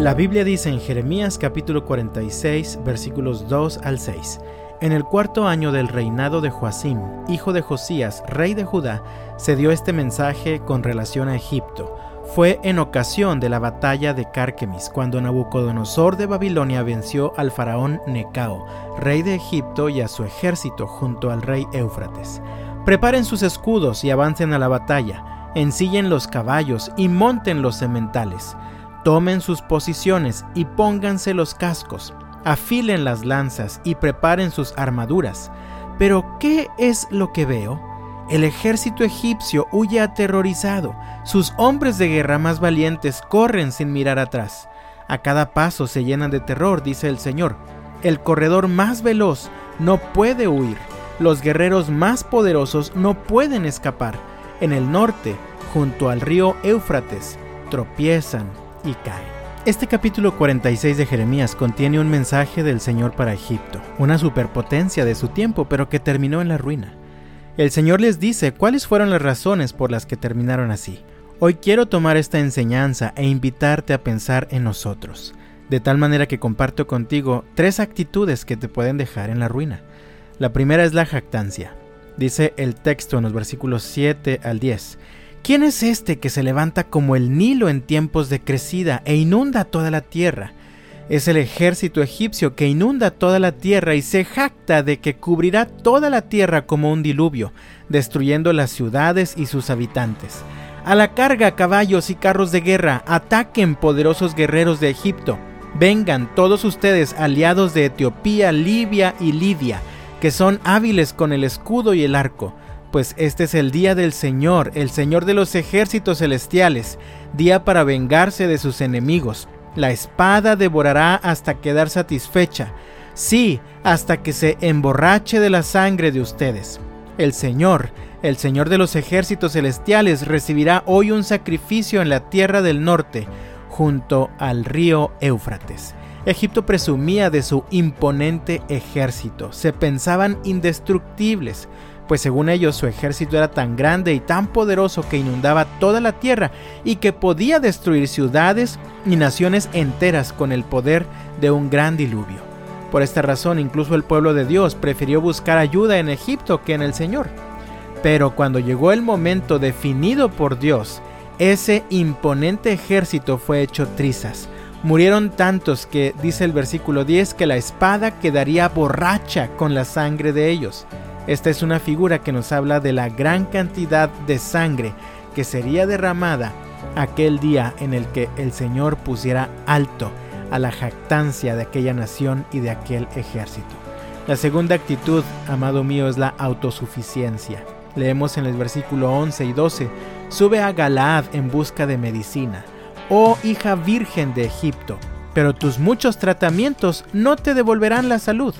La Biblia dice en Jeremías capítulo 46 versículos 2 al 6, En el cuarto año del reinado de Joacim, hijo de Josías, rey de Judá, se dio este mensaje con relación a Egipto. Fue en ocasión de la batalla de Carquemis, cuando Nabucodonosor de Babilonia venció al faraón Necao, rey de Egipto, y a su ejército junto al rey Éufrates. Preparen sus escudos y avancen a la batalla, ensillen los caballos y monten los sementales Tomen sus posiciones y pónganse los cascos, afilen las lanzas y preparen sus armaduras. Pero ¿qué es lo que veo? El ejército egipcio huye aterrorizado, sus hombres de guerra más valientes corren sin mirar atrás. A cada paso se llenan de terror, dice el Señor. El corredor más veloz no puede huir, los guerreros más poderosos no pueden escapar. En el norte, junto al río Éufrates, tropiezan, y cae. Este capítulo 46 de Jeremías contiene un mensaje del Señor para Egipto, una superpotencia de su tiempo, pero que terminó en la ruina. El Señor les dice cuáles fueron las razones por las que terminaron así. Hoy quiero tomar esta enseñanza e invitarte a pensar en nosotros, de tal manera que comparto contigo tres actitudes que te pueden dejar en la ruina. La primera es la jactancia. Dice el texto en los versículos 7 al 10. ¿Quién es este que se levanta como el Nilo en tiempos de crecida e inunda toda la tierra? Es el ejército egipcio que inunda toda la tierra y se jacta de que cubrirá toda la tierra como un diluvio, destruyendo las ciudades y sus habitantes. A la carga caballos y carros de guerra, ataquen poderosos guerreros de Egipto. Vengan todos ustedes aliados de Etiopía, Libia y Lidia, que son hábiles con el escudo y el arco pues este es el día del Señor, el Señor de los ejércitos celestiales, día para vengarse de sus enemigos. La espada devorará hasta quedar satisfecha, sí, hasta que se emborrache de la sangre de ustedes. El Señor, el Señor de los ejércitos celestiales, recibirá hoy un sacrificio en la tierra del norte, junto al río Éufrates. Egipto presumía de su imponente ejército, se pensaban indestructibles, pues según ellos su ejército era tan grande y tan poderoso que inundaba toda la tierra y que podía destruir ciudades y naciones enteras con el poder de un gran diluvio. Por esta razón incluso el pueblo de Dios prefirió buscar ayuda en Egipto que en el Señor. Pero cuando llegó el momento definido por Dios, ese imponente ejército fue hecho trizas. Murieron tantos que, dice el versículo 10, que la espada quedaría borracha con la sangre de ellos. Esta es una figura que nos habla de la gran cantidad de sangre que sería derramada aquel día en el que el Señor pusiera alto a la jactancia de aquella nación y de aquel ejército. La segunda actitud, amado mío, es la autosuficiencia. Leemos en el versículo 11 y 12, sube a Galaad en busca de medicina, oh hija virgen de Egipto, pero tus muchos tratamientos no te devolverán la salud.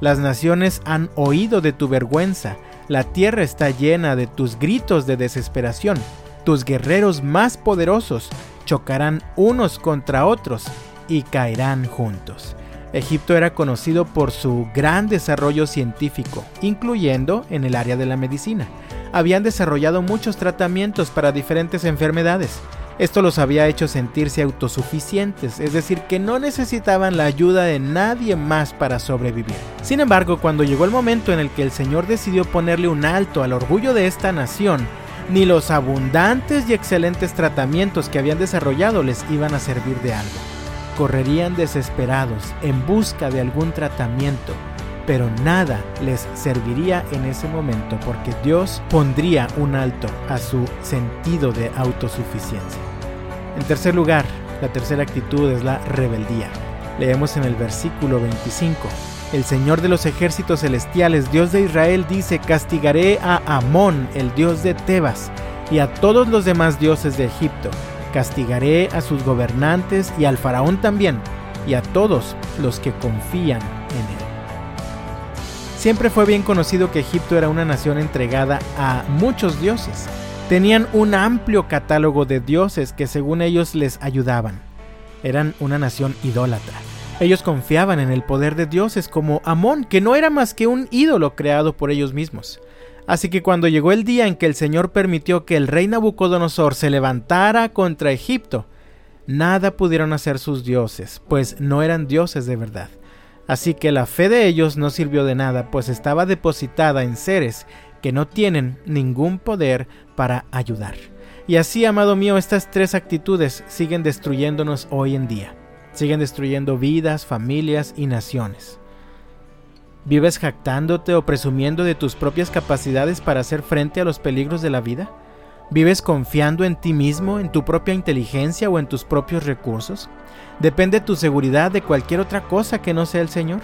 Las naciones han oído de tu vergüenza, la tierra está llena de tus gritos de desesperación. Tus guerreros más poderosos chocarán unos contra otros y caerán juntos. Egipto era conocido por su gran desarrollo científico, incluyendo en el área de la medicina. Habían desarrollado muchos tratamientos para diferentes enfermedades. Esto los había hecho sentirse autosuficientes, es decir, que no necesitaban la ayuda de nadie más para sobrevivir. Sin embargo, cuando llegó el momento en el que el Señor decidió ponerle un alto al orgullo de esta nación, ni los abundantes y excelentes tratamientos que habían desarrollado les iban a servir de algo. Correrían desesperados en busca de algún tratamiento, pero nada les serviría en ese momento porque Dios pondría un alto a su sentido de autosuficiencia. En tercer lugar, la tercera actitud es la rebeldía. Leemos en el versículo 25. El Señor de los ejércitos celestiales, Dios de Israel, dice, castigaré a Amón, el dios de Tebas, y a todos los demás dioses de Egipto. Castigaré a sus gobernantes y al faraón también, y a todos los que confían en él. Siempre fue bien conocido que Egipto era una nación entregada a muchos dioses. Tenían un amplio catálogo de dioses que según ellos les ayudaban. Eran una nación idólatra. Ellos confiaban en el poder de dioses como Amón, que no era más que un ídolo creado por ellos mismos. Así que cuando llegó el día en que el Señor permitió que el rey Nabucodonosor se levantara contra Egipto, nada pudieron hacer sus dioses, pues no eran dioses de verdad. Así que la fe de ellos no sirvió de nada, pues estaba depositada en seres que no tienen ningún poder para ayudar. Y así, amado mío, estas tres actitudes siguen destruyéndonos hoy en día. Siguen destruyendo vidas, familias y naciones. ¿Vives jactándote o presumiendo de tus propias capacidades para hacer frente a los peligros de la vida? ¿Vives confiando en ti mismo, en tu propia inteligencia o en tus propios recursos? ¿Depende tu seguridad de cualquier otra cosa que no sea el Señor?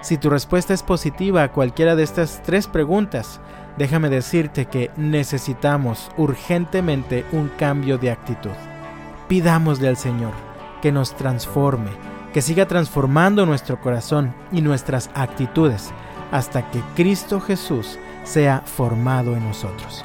Si tu respuesta es positiva a cualquiera de estas tres preguntas, déjame decirte que necesitamos urgentemente un cambio de actitud. Pidámosle al Señor que nos transforme, que siga transformando nuestro corazón y nuestras actitudes hasta que Cristo Jesús sea formado en nosotros.